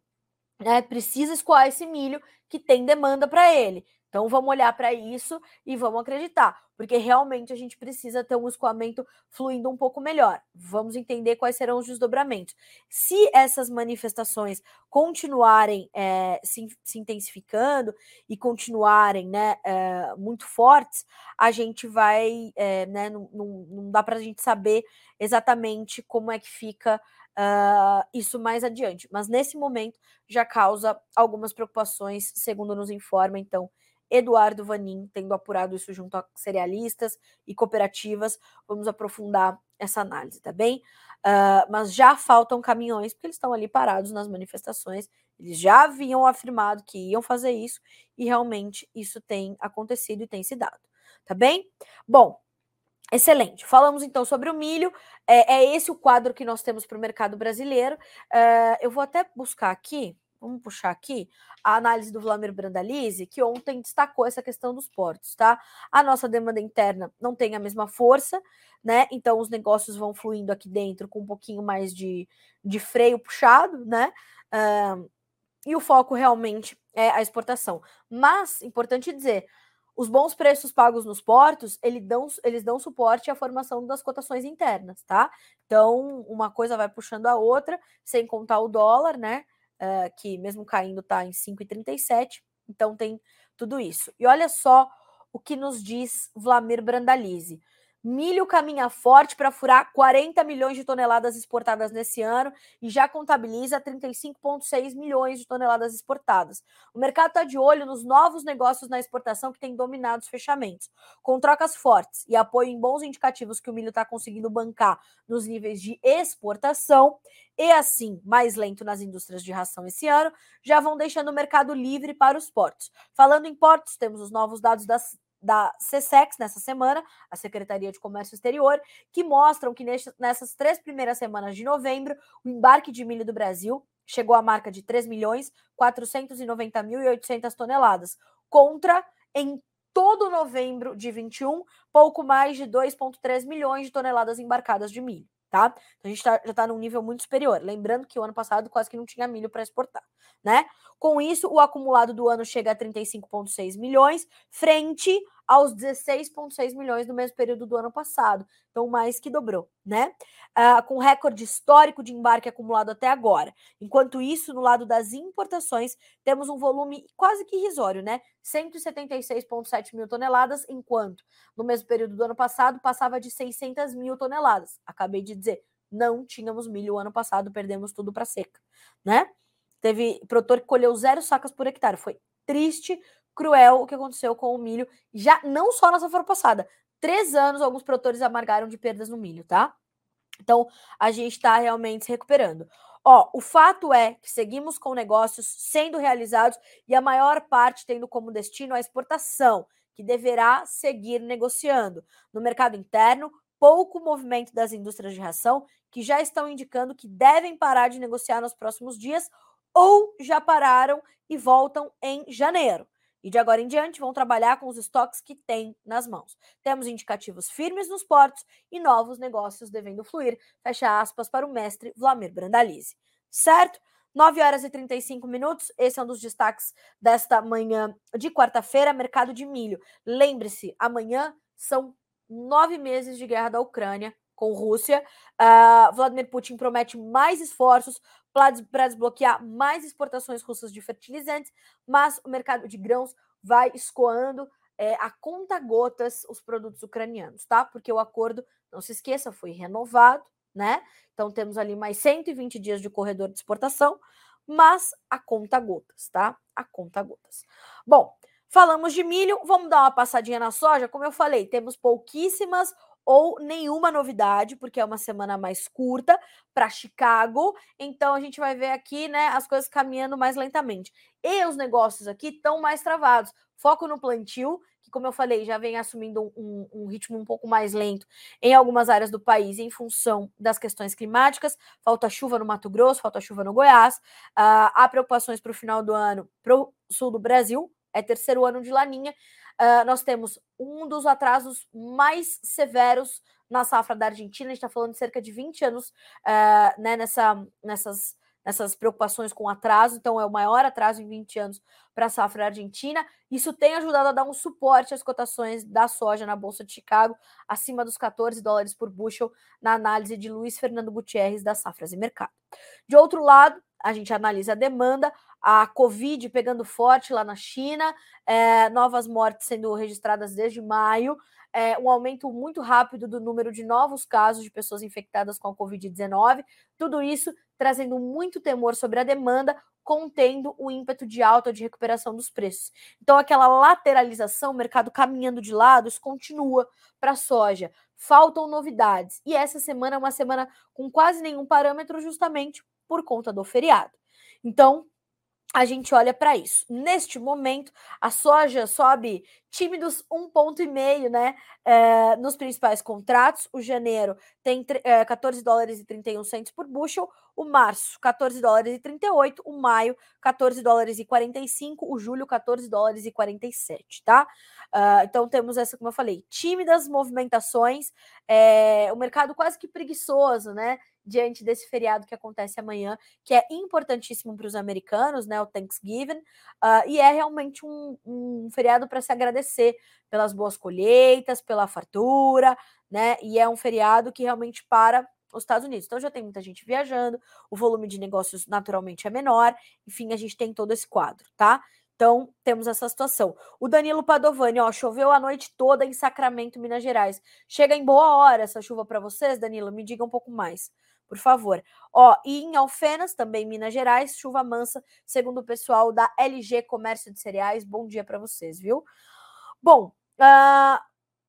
né, precisa escoar esse milho que tem demanda para ele. Então vamos olhar para isso e vamos acreditar, porque realmente a gente precisa ter um escoamento fluindo um pouco melhor. Vamos entender quais serão os desdobramentos. Se essas manifestações continuarem é, se, se, intensificando e continuarem né, é, muito fortes, a gente vai, é, né, não, não, não dá para a gente saber exatamente como é que fica uh, isso mais adiante. Mas nesse momento já causa algumas preocupações, segundo nos informa, então, Eduardo Vanin, tendo apurado isso junto a cerealistas e cooperativas. Vamos aprofundar essa análise, tá bem? Uh, mas já faltam caminhões, porque eles estão ali parados nas manifestações. Eles já haviam afirmado que iam fazer isso, e realmente isso tem acontecido e tem se dado, tá bem? Bom, Excelente. Falamos então sobre o milho. É, é esse o quadro que nós temos para o mercado brasileiro. Uh, eu vou até buscar aqui, vamos puxar aqui, a análise do Vladimir Brandalize, que ontem destacou essa questão dos portos, tá? A nossa demanda interna não tem a mesma força, né? Então os negócios vão fluindo aqui dentro com um pouquinho mais de, de freio puxado, né? Uh, e o foco realmente é a exportação. Mas, importante dizer, os bons preços pagos nos portos, eles dão, eles dão suporte à formação das cotações internas, tá? Então, uma coisa vai puxando a outra, sem contar o dólar, né? Uh, que mesmo caindo está em 5,37. Então, tem tudo isso. E olha só o que nos diz Vlamir Brandalize. Milho caminha forte para furar 40 milhões de toneladas exportadas nesse ano e já contabiliza 35,6 milhões de toneladas exportadas. O mercado está de olho nos novos negócios na exportação que têm dominado os fechamentos. Com trocas fortes e apoio em bons indicativos que o milho está conseguindo bancar nos níveis de exportação, e assim mais lento nas indústrias de ração esse ano, já vão deixando o mercado livre para os portos. Falando em portos, temos os novos dados das da CSEX nessa semana, a Secretaria de Comércio Exterior, que mostram que nessas três primeiras semanas de novembro, o embarque de milho do Brasil chegou à marca de 3 milhões 490 mil e 800 toneladas, contra em todo novembro de 21, pouco mais de 2,3 milhões de toneladas embarcadas de milho tá? Então a gente tá, já está num nível muito superior. Lembrando que o ano passado quase que não tinha milho para exportar, né? Com isso, o acumulado do ano chega a 35,6 milhões, frente aos 16,6 milhões no mesmo período do ano passado. Então, mais que dobrou, né? Uh, com recorde histórico de embarque acumulado até agora. Enquanto isso, no lado das importações, temos um volume quase que irrisório, né? 176,7 mil toneladas, enquanto no mesmo período do ano passado passava de 600 mil toneladas. Acabei de dizer, não tínhamos milho o ano passado, perdemos tudo para seca, né? Teve produtor que colheu zero sacas por hectare. Foi triste, cruel o que aconteceu com o milho, já não só na safra passada. Três anos, alguns produtores amargaram de perdas no milho, tá? Então, a gente está realmente se recuperando. Ó, o fato é que seguimos com negócios sendo realizados e a maior parte tendo como destino a exportação, que deverá seguir negociando. No mercado interno, pouco movimento das indústrias de ração, que já estão indicando que devem parar de negociar nos próximos dias ou já pararam e voltam em janeiro. E de agora em diante vão trabalhar com os estoques que têm nas mãos. Temos indicativos firmes nos portos e novos negócios devendo fluir. Fecha aspas para o mestre Vlamir Brandalize. Certo? 9 horas e 35 minutos. Esse é um dos destaques desta manhã de quarta-feira, mercado de milho. Lembre-se, amanhã são nove meses de guerra da Ucrânia com Rússia. Uh, Vladimir Putin promete mais esforços para desbloquear mais exportações russas de fertilizantes, mas o mercado de grãos vai escoando é, a conta gotas os produtos ucranianos, tá? Porque o acordo, não se esqueça, foi renovado, né? Então temos ali mais 120 dias de corredor de exportação, mas a conta gotas, tá? A conta gotas. Bom, falamos de milho, vamos dar uma passadinha na soja. Como eu falei, temos pouquíssimas ou nenhuma novidade, porque é uma semana mais curta para Chicago. Então a gente vai ver aqui, né, as coisas caminhando mais lentamente. E os negócios aqui estão mais travados. Foco no plantio, que, como eu falei, já vem assumindo um, um, ritmo um pouco mais lento em algumas áreas do país em função das questões climáticas. Falta chuva no Mato Grosso, falta chuva no Goiás. Uh, há preocupações para o final do ano para o sul do Brasil, é terceiro ano de laninha. Uh, nós temos um dos atrasos mais severos na safra da Argentina, a gente está falando de cerca de 20 anos uh, né, nessa, nessas nessas preocupações com atraso, então é o maior atraso em 20 anos para a safra argentina. Isso tem ajudado a dar um suporte às cotações da soja na Bolsa de Chicago, acima dos 14 dólares por bushel, na análise de Luiz Fernando Gutierrez da Safras e Mercado. De outro lado, a gente analisa a demanda, a Covid pegando forte lá na China, é, novas mortes sendo registradas desde maio, é, um aumento muito rápido do número de novos casos de pessoas infectadas com a Covid-19, tudo isso trazendo muito temor sobre a demanda, contendo o ímpeto de alta de recuperação dos preços. Então, aquela lateralização, o mercado caminhando de lado, isso continua para a soja. Faltam novidades. E essa semana é uma semana com quase nenhum parâmetro, justamente por conta do feriado. Então, a gente olha para isso. Neste momento, a soja sobe tímidos um ponto e meio, né? É, nos principais contratos. O janeiro tem é, 14 dólares e 31 centos por bushel. O março, 14 dólares e 38. O maio, 14 dólares e 45. O julho, 14 dólares e 47, tá? Uh, então temos essa, como eu falei, tímidas movimentações. É, o mercado quase que preguiçoso, né? Diante desse feriado que acontece amanhã, que é importantíssimo para os americanos, né? O Thanksgiving, uh, e é realmente um, um feriado para se agradecer pelas boas colheitas, pela fartura, né? E é um feriado que realmente para os Estados Unidos. Então já tem muita gente viajando, o volume de negócios naturalmente é menor, enfim, a gente tem todo esse quadro, tá? Então, temos essa situação. O Danilo Padovani, ó, choveu a noite toda em Sacramento, Minas Gerais. Chega em boa hora essa chuva para vocês, Danilo? Me diga um pouco mais por favor. Ó, e em Alfenas, também Minas Gerais, chuva mansa, segundo o pessoal da LG Comércio de Cereais. Bom dia para vocês, viu? Bom, uh,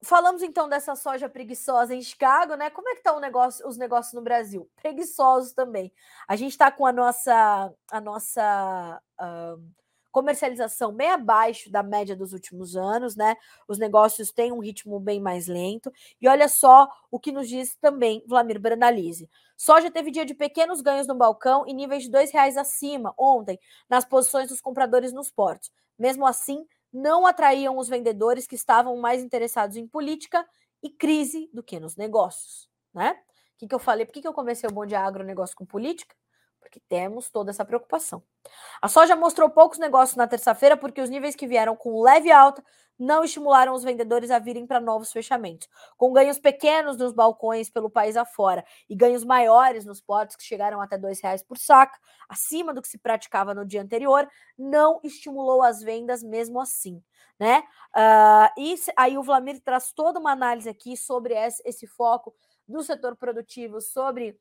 falamos então dessa soja preguiçosa em Chicago, né? Como é que estão tá negócio, os negócios no Brasil? Preguiçosos também. A gente está com a nossa, a nossa uh, comercialização bem abaixo da média dos últimos anos, né? Os negócios têm um ritmo bem mais lento. E olha só o que nos diz também Vlamir Brandalize. Soja teve dia de pequenos ganhos no balcão e níveis de R$ reais acima ontem nas posições dos compradores nos portos. Mesmo assim, não atraíam os vendedores que estavam mais interessados em política e crise do que nos negócios, né? O que, que eu falei? Por que, que eu comecei o Bom de Agronegócio com política? Porque temos toda essa preocupação. A soja mostrou poucos negócios na terça-feira porque os níveis que vieram com leve alta não estimularam os vendedores a virem para novos fechamentos. Com ganhos pequenos nos balcões pelo país afora e ganhos maiores nos portos que chegaram até R$ reais por saca, acima do que se praticava no dia anterior, não estimulou as vendas mesmo assim. Né? Uh, e aí o Vlamir traz toda uma análise aqui sobre esse, esse foco do setor produtivo, sobre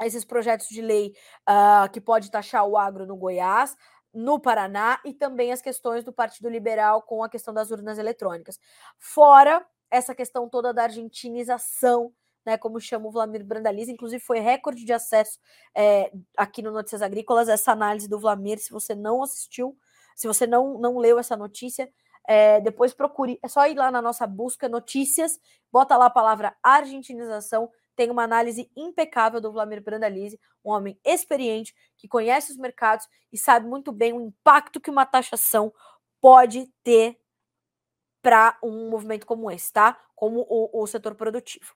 esses projetos de lei uh, que pode taxar o agro no Goiás, no Paraná e também as questões do Partido Liberal com a questão das urnas eletrônicas. Fora essa questão toda da argentinização, né, como chama o Vlamir Brandaliz, inclusive foi recorde de acesso é, aqui no Notícias Agrícolas, essa análise do Vlamir, se você não assistiu, se você não, não leu essa notícia, é, depois procure, é só ir lá na nossa busca notícias, bota lá a palavra argentinização, tem uma análise impecável do Vladimir Brandalize, um homem experiente, que conhece os mercados e sabe muito bem o impacto que uma taxação pode ter para um movimento como esse, tá? Como o, o, setor produtivo.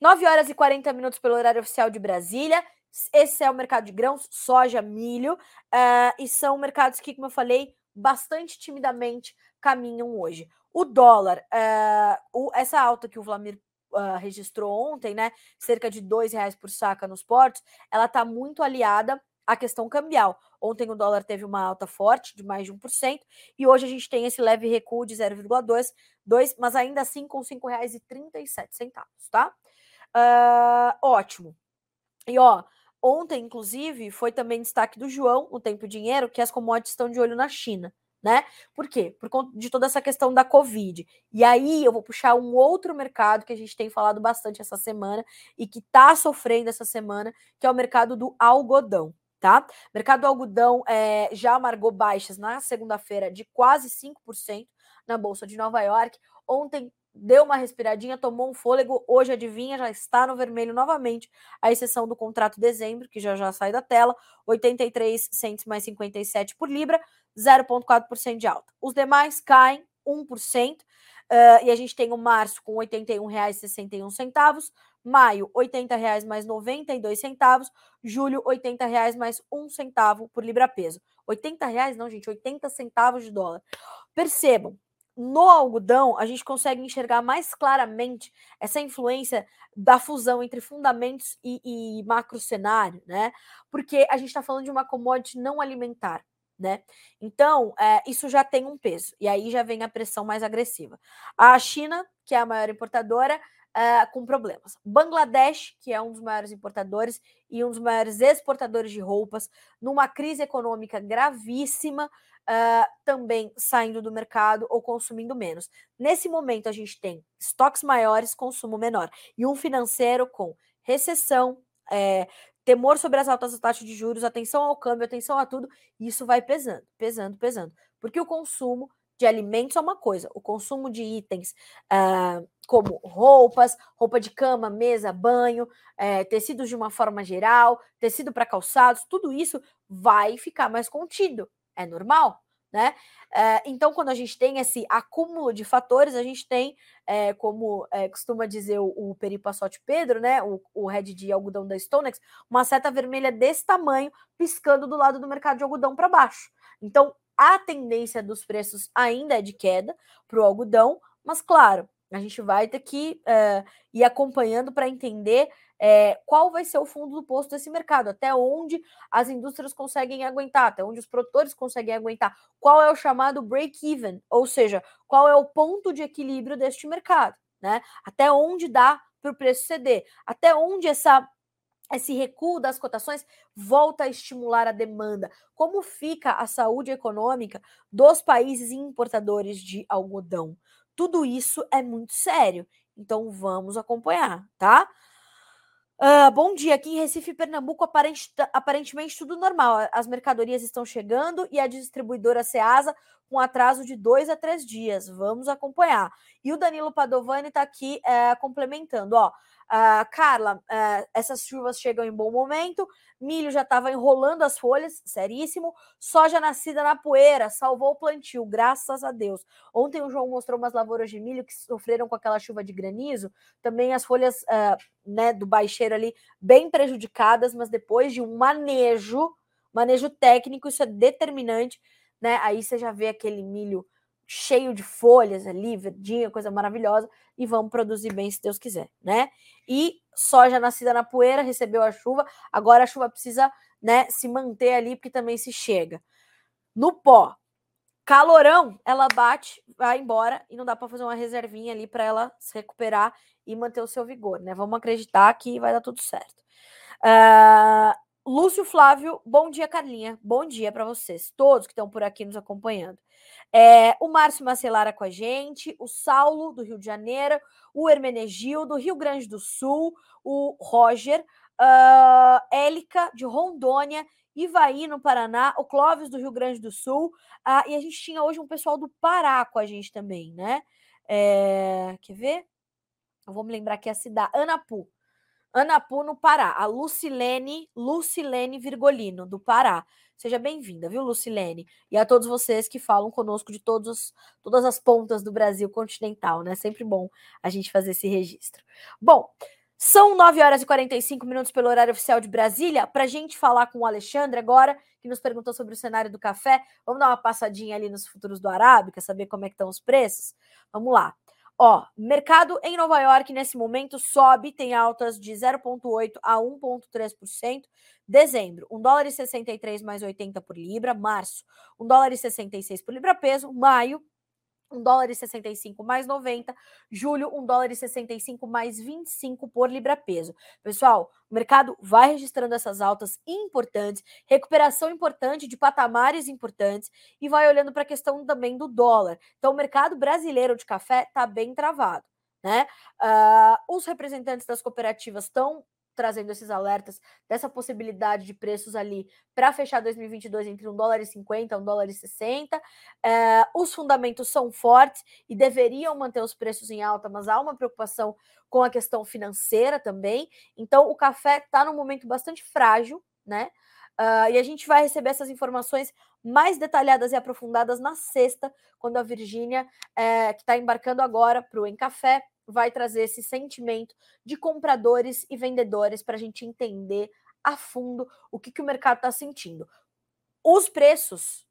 9 horas e 40 minutos pelo horário oficial de Brasília. Esse é o mercado de grãos, soja, milho, uh, e são mercados que, como eu falei, bastante timidamente caminham hoje. O dólar, uh, o, essa alta que o Vladimir uh, registrou ontem, né, cerca de dois reais por saca nos portos, ela está muito aliada a questão cambial. Ontem o dólar teve uma alta forte de mais de 1%, e hoje a gente tem esse leve recuo de 0,2, mas ainda assim com R$ 5,37, tá? Uh, ótimo. E ó, ontem, inclusive, foi também destaque do João, no Tempo Dinheiro, que as commodities estão de olho na China né? Por quê? Por conta de toda essa questão da Covid. E aí eu vou puxar um outro mercado que a gente tem falado bastante essa semana e que está sofrendo essa semana, que é o mercado do algodão. Tá? Mercado do algodão é, já amargou baixas na segunda-feira de quase 5% na Bolsa de Nova York. Ontem deu uma respiradinha, tomou um fôlego, hoje adivinha, já está no vermelho novamente, a exceção do contrato dezembro, que já já sai da tela, 83 centos mais 57 por libra, 0,4% de alta. Os demais caem 1%, uh, e a gente tem o março com R$ 81,61, maio R$ 80,00 mais 92 centavos, julho R$ 80,00 mais 1 centavo por libra peso. R$ 80,00 não, gente, 80 centavos de dólar. Percebam, no algodão, a gente consegue enxergar mais claramente essa influência da fusão entre fundamentos e, e macro cenário, né? Porque a gente está falando de uma commodity não alimentar, né? Então, é, isso já tem um peso, e aí já vem a pressão mais agressiva. A China, que é a maior importadora, é, com problemas. Bangladesh, que é um dos maiores importadores e um dos maiores exportadores de roupas, numa crise econômica gravíssima, uh, também saindo do mercado ou consumindo menos. Nesse momento, a gente tem estoques maiores, consumo menor, e um financeiro com recessão, é, temor sobre as altas taxas de juros, atenção ao câmbio, atenção a tudo, isso vai pesando, pesando, pesando. Porque o consumo de alimentos é uma coisa, o consumo de itens uh, como roupas, roupa de cama, mesa, banho, uh, tecidos de uma forma geral, tecido para calçados, tudo isso vai ficar mais contido é normal, né? É, então, quando a gente tem esse acúmulo de fatores, a gente tem, é, como é, costuma dizer o, o Peripassote Pedro, né? O, o head de algodão da Stonex, uma seta vermelha desse tamanho piscando do lado do mercado de algodão para baixo. Então, a tendência dos preços ainda é de queda para o algodão, mas claro, a gente vai ter que ir acompanhando para entender é, qual vai ser o fundo do posto desse mercado, até onde as indústrias conseguem aguentar, até onde os produtores conseguem aguentar, qual é o chamado break-even, ou seja, qual é o ponto de equilíbrio deste mercado, né? Até onde dá para o preço ceder, até onde essa esse recuo das cotações volta a estimular a demanda. Como fica a saúde econômica dos países importadores de algodão? Tudo isso é muito sério. Então vamos acompanhar, tá? Uh, bom dia, aqui em Recife, Pernambuco, aparente, aparentemente tudo normal. As mercadorias estão chegando e a distribuidora Ceasa com atraso de dois a três dias. Vamos acompanhar. E o Danilo Padovani está aqui é, complementando. Ó, Uh, Carla, uh, essas chuvas chegam em bom momento. Milho já estava enrolando as folhas, seríssimo. Soja nascida na poeira, salvou o plantio, graças a Deus. Ontem o João mostrou umas lavouras de milho que sofreram com aquela chuva de granizo. Também as folhas uh, né, do baixeiro ali bem prejudicadas, mas depois de um manejo, manejo técnico, isso é determinante. Né? Aí você já vê aquele milho cheio de folhas ali, verdinha, coisa maravilhosa, e vamos produzir bem se Deus quiser, né? E soja nascida na poeira recebeu a chuva, agora a chuva precisa, né, se manter ali porque também se chega. No pó, calorão, ela bate, vai embora e não dá para fazer uma reservinha ali para ela se recuperar e manter o seu vigor, né? Vamos acreditar que vai dar tudo certo. Uh, Lúcio Flávio, bom dia, Carlinha. Bom dia para vocês, todos que estão por aqui nos acompanhando. É, o Márcio Macelara com a gente, o Saulo, do Rio de Janeiro, o Hermenegildo, do Rio Grande do Sul, o Roger, uh, Élica, de Rondônia, Ivaí, no Paraná, o Clóvis, do Rio Grande do Sul, uh, e a gente tinha hoje um pessoal do Pará com a gente também, né? É, quer ver? Eu vou me lembrar aqui a cidade, Anapu. Anapu, no Pará. A Lucilene, Lucilene Virgolino, do Pará. Seja bem-vinda, viu, Lucilene? E a todos vocês que falam conosco de todos, todas as pontas do Brasil continental, né? Sempre bom a gente fazer esse registro. Bom, são 9 horas e 45 minutos pelo horário oficial de Brasília. Para a gente falar com o Alexandre agora, que nos perguntou sobre o cenário do café. Vamos dar uma passadinha ali nos futuros do Arábica, saber como é que estão os preços? Vamos lá. Ó, mercado em Nova York nesse momento sobe, tem altas de 0,8 a 1,3%. Dezembro, 1 dólar e 63 mais 80 por libra. Março, 1 dólar e 66 por libra peso. Maio, 1 dólar e 65 mais 90, julho 1 dólar e 65 mais 25 por libra peso. Pessoal, o mercado vai registrando essas altas importantes, recuperação importante de patamares importantes e vai olhando para a questão também do dólar. Então, o mercado brasileiro de café está bem travado. Né? Uh, os representantes das cooperativas estão trazendo esses alertas dessa possibilidade de preços ali para fechar 2022 entre 1 dólar e 50 1 dólar e 60. É, eh, os fundamentos são fortes e deveriam manter os preços em alta, mas há uma preocupação com a questão financeira também. Então, o café está num momento bastante frágil, né? Uh, e a gente vai receber essas informações mais detalhadas e aprofundadas na sexta, quando a Virgínia, é, que está embarcando agora para o Encafé, vai trazer esse sentimento de compradores e vendedores para a gente entender a fundo o que, que o mercado está sentindo. Os preços,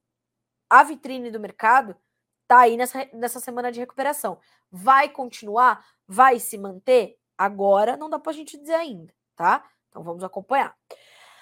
a vitrine do mercado, está aí nessa, nessa semana de recuperação. Vai continuar? Vai se manter? Agora não dá para a gente dizer ainda, tá? Então vamos acompanhar.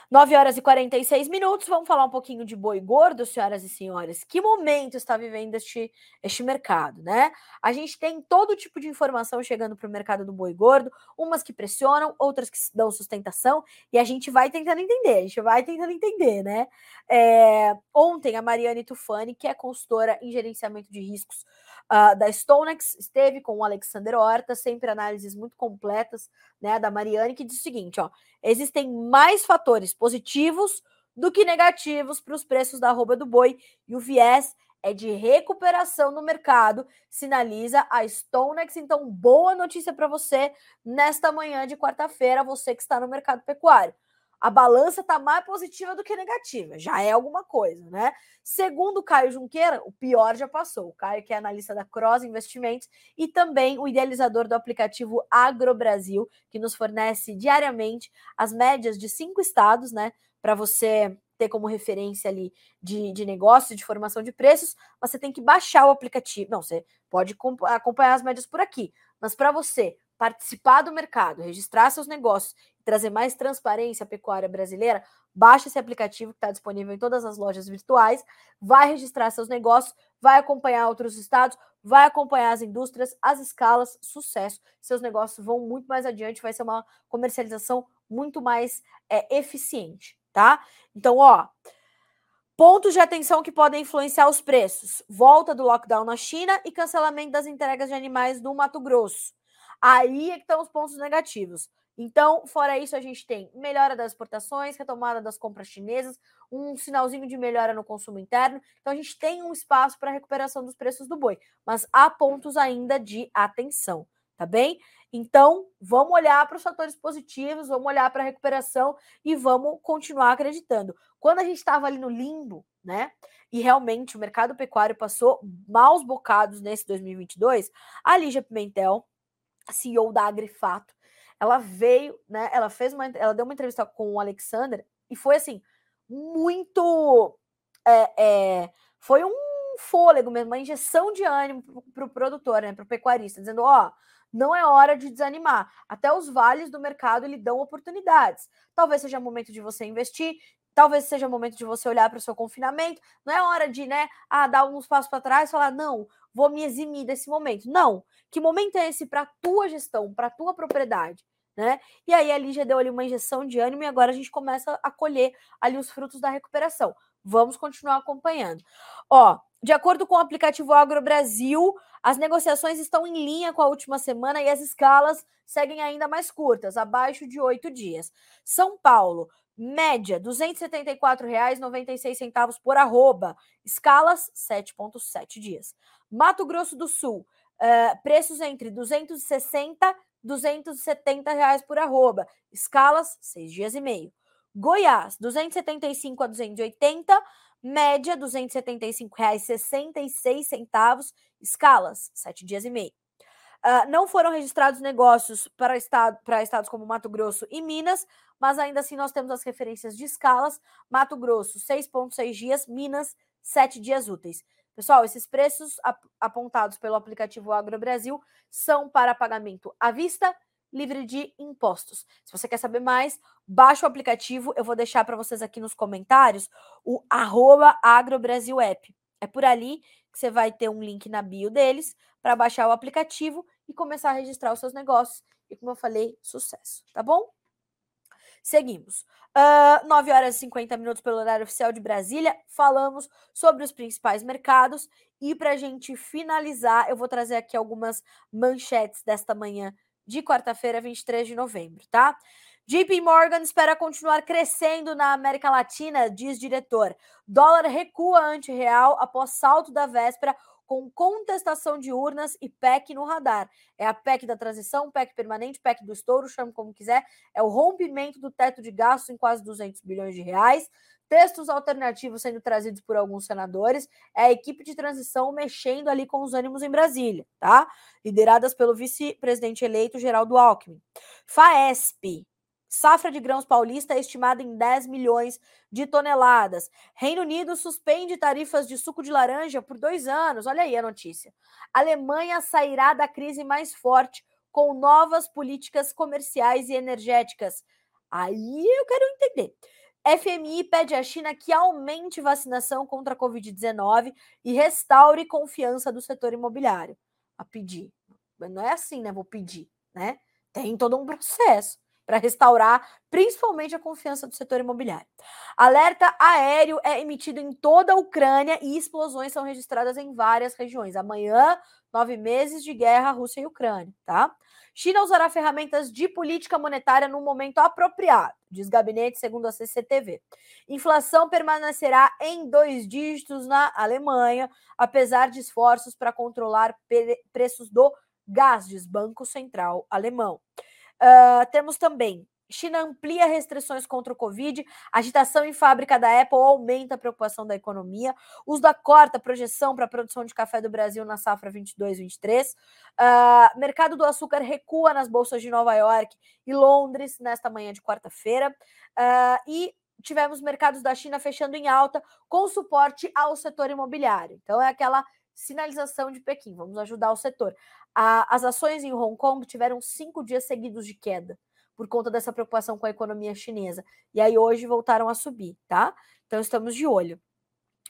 9 horas e 46 minutos. Vamos falar um pouquinho de boi gordo, senhoras e senhores. Que momento está vivendo este, este mercado, né? A gente tem todo tipo de informação chegando para o mercado do boi gordo, umas que pressionam, outras que dão sustentação, e a gente vai tentando entender, a gente vai tentando entender, né? É, ontem, a Mariane Tufani, que é consultora em gerenciamento de riscos uh, da Stonex, esteve com o Alexander Horta, sempre análises muito completas, né, da Mariane, que diz o seguinte, ó, existem mais fatores positivos do que negativos para os preços da arroba do boi, e o viés é de recuperação no mercado, sinaliza a Stonex. Então, boa notícia para você nesta manhã de quarta-feira, você que está no mercado pecuário a balança está mais positiva do que negativa, já é alguma coisa, né? Segundo o Caio Junqueira, o pior já passou. O Caio, que é analista da Cross Investimentos e também o idealizador do aplicativo AgroBrasil, que nos fornece diariamente as médias de cinco estados, né? Para você ter como referência ali de, de negócio, de formação de preços, você tem que baixar o aplicativo. Não, você pode acompanhar as médias por aqui, mas para você participar do mercado, registrar seus negócios e trazer mais transparência à pecuária brasileira, baixe esse aplicativo que está disponível em todas as lojas virtuais, vai registrar seus negócios, vai acompanhar outros estados, vai acompanhar as indústrias, as escalas, sucesso. Seus negócios vão muito mais adiante, vai ser uma comercialização muito mais é, eficiente, tá? Então, ó. Pontos de atenção que podem influenciar os preços: volta do lockdown na China e cancelamento das entregas de animais no Mato Grosso. Aí é que estão os pontos negativos. Então, fora isso, a gente tem melhora das exportações, retomada das compras chinesas, um sinalzinho de melhora no consumo interno. Então, a gente tem um espaço para recuperação dos preços do boi, mas há pontos ainda de atenção, tá bem? Então, vamos olhar para os fatores positivos, vamos olhar para a recuperação e vamos continuar acreditando. Quando a gente estava ali no limbo, né? E realmente o mercado pecuário passou maus bocados nesse 2022, a Lígia Pimentel CEO da Agrifato. Ela veio, né? Ela fez uma, ela deu uma entrevista com o Alexander e foi assim muito, é, é, foi um fôlego mesmo, uma injeção de ânimo para o pro produtor, né? Para o pecuarista, dizendo, ó, não é hora de desanimar. Até os vales do mercado lhe dão oportunidades. Talvez seja momento de você investir, talvez seja o momento de você olhar para o seu confinamento. Não é hora de, né, ah, dar alguns passos para trás e falar, não, vou me eximir desse momento. Não. Que momento é esse para a tua gestão, para a tua propriedade? Né? E aí a Lígia deu ali uma injeção de ânimo e agora a gente começa a colher ali os frutos da recuperação. Vamos continuar acompanhando. Ó, de acordo com o aplicativo Agro Brasil, as negociações estão em linha com a última semana e as escalas seguem ainda mais curtas, abaixo de oito dias. São Paulo, média R$ 274,96 por arroba, escalas 7,7 dias. Mato Grosso do Sul, uh, preços entre 260 e 270 reais por arroba, escalas 6 dias e meio. Goiás, 275 a 280, média R$ 275,66 centavos, escalas 7 dias e meio. Uh, não foram registrados negócios para, estado, para estados como Mato Grosso e Minas, mas ainda assim nós temos as referências de escalas. Mato Grosso, 6,6 dias, Minas, 7 dias úteis. Pessoal, esses preços ap apontados pelo aplicativo Agro Brasil são para pagamento à vista, livre de impostos. Se você quer saber mais, baixa o aplicativo. Eu vou deixar para vocês aqui nos comentários o arroba agrobrasilapp. É por ali você vai ter um link na bio deles para baixar o aplicativo e começar a registrar os seus negócios. E como eu falei, sucesso, tá bom? Seguimos. Uh, 9 horas e 50 minutos pelo horário oficial de Brasília. Falamos sobre os principais mercados. E para a gente finalizar, eu vou trazer aqui algumas manchetes desta manhã de quarta-feira, 23 de novembro, tá? JP Morgan espera continuar crescendo na América Latina, diz diretor. Dólar recua ante real após salto da véspera com contestação de urnas e PEC no radar. É a PEC da transição, PEC permanente, PEC do estouro, chame como quiser. É o rompimento do teto de gastos em quase 200 bilhões de reais. Textos alternativos sendo trazidos por alguns senadores. É a equipe de transição mexendo ali com os ânimos em Brasília, tá? Lideradas pelo vice-presidente eleito Geraldo Alckmin. FAESP, Safra de grãos paulista é estimada em 10 milhões de toneladas. Reino Unido suspende tarifas de suco de laranja por dois anos. Olha aí a notícia. Alemanha sairá da crise mais forte com novas políticas comerciais e energéticas. Aí eu quero entender. FMI pede à China que aumente vacinação contra a Covid-19 e restaure confiança do setor imobiliário. A pedir. Não é assim, né? Vou pedir, né? Tem todo um processo para restaurar principalmente a confiança do setor imobiliário. Alerta aéreo é emitido em toda a Ucrânia e explosões são registradas em várias regiões. Amanhã, nove meses de guerra Rússia e Ucrânia, tá? China usará ferramentas de política monetária no momento apropriado, diz gabinete segundo a CCTV. Inflação permanecerá em dois dígitos na Alemanha, apesar de esforços para controlar preços do gás, diz Banco Central Alemão. Uh, temos também China amplia restrições contra o Covid, agitação em fábrica da Apple aumenta a preocupação da economia, USDA corta a projeção para a produção de café do Brasil na safra 22-23, uh, mercado do açúcar recua nas bolsas de Nova York e Londres nesta manhã de quarta-feira, uh, e tivemos mercados da China fechando em alta com suporte ao setor imobiliário. Então é aquela sinalização de Pequim, vamos ajudar o setor. A, as ações em Hong Kong tiveram cinco dias seguidos de queda por conta dessa preocupação com a economia chinesa. E aí hoje voltaram a subir, tá? Então estamos de olho.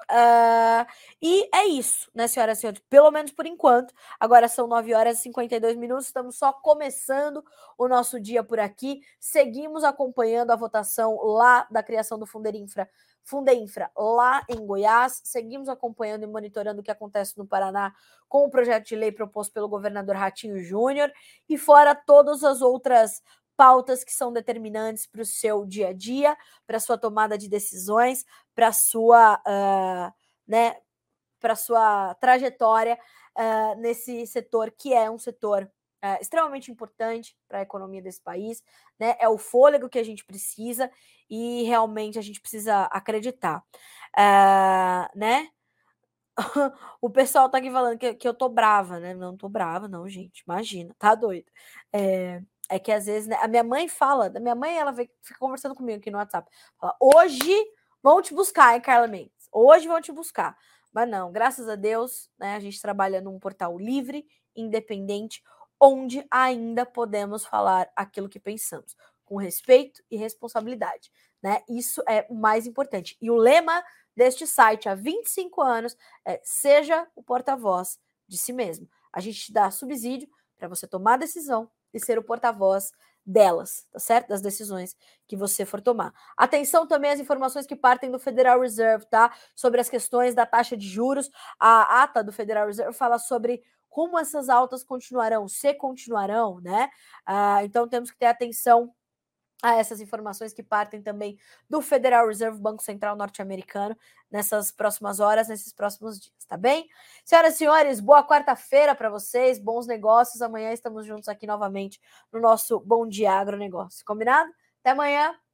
Uh, e é isso, né, senhoras e senhores? Pelo menos por enquanto. Agora são 9 horas e 52 minutos. Estamos só começando o nosso dia por aqui. Seguimos acompanhando a votação lá da criação do Funder Infra Fundeinfra lá em Goiás. Seguimos acompanhando e monitorando o que acontece no Paraná com o projeto de lei proposto pelo governador Ratinho Júnior e fora todas as outras pautas que são determinantes para o seu dia a dia, para a sua tomada de decisões, para a sua, uh, né, para sua trajetória uh, nesse setor que é um setor é, extremamente importante para a economia desse país, né? É o fôlego que a gente precisa e realmente a gente precisa acreditar, é, né? o pessoal tá aqui falando que, que eu tô brava, né? Não tô brava, não, gente. Imagina, tá doido. É, é que às vezes, né, a minha mãe fala, a minha mãe, ela fica conversando comigo aqui no WhatsApp. Fala, hoje vão te buscar, hein, Carla Mendes? Hoje vão te buscar. Mas não, graças a Deus, né? A gente trabalha num portal livre, independente onde ainda podemos falar aquilo que pensamos, com respeito e responsabilidade. Né? Isso é o mais importante. E o lema deste site há 25 anos é seja o porta-voz de si mesmo. A gente te dá subsídio para você tomar decisão e ser o porta-voz delas, tá certo? Das decisões que você for tomar. Atenção também às informações que partem do Federal Reserve, tá? Sobre as questões da taxa de juros. A ata do Federal Reserve fala sobre como essas altas continuarão, se continuarão, né? Ah, então temos que ter atenção a essas informações que partem também do Federal Reserve, Banco Central norte-americano, nessas próximas horas, nesses próximos dias, tá bem? Senhoras e senhores, boa quarta-feira para vocês, bons negócios. Amanhã estamos juntos aqui novamente no nosso Bom Dia Agronegócio. Combinado? Até amanhã.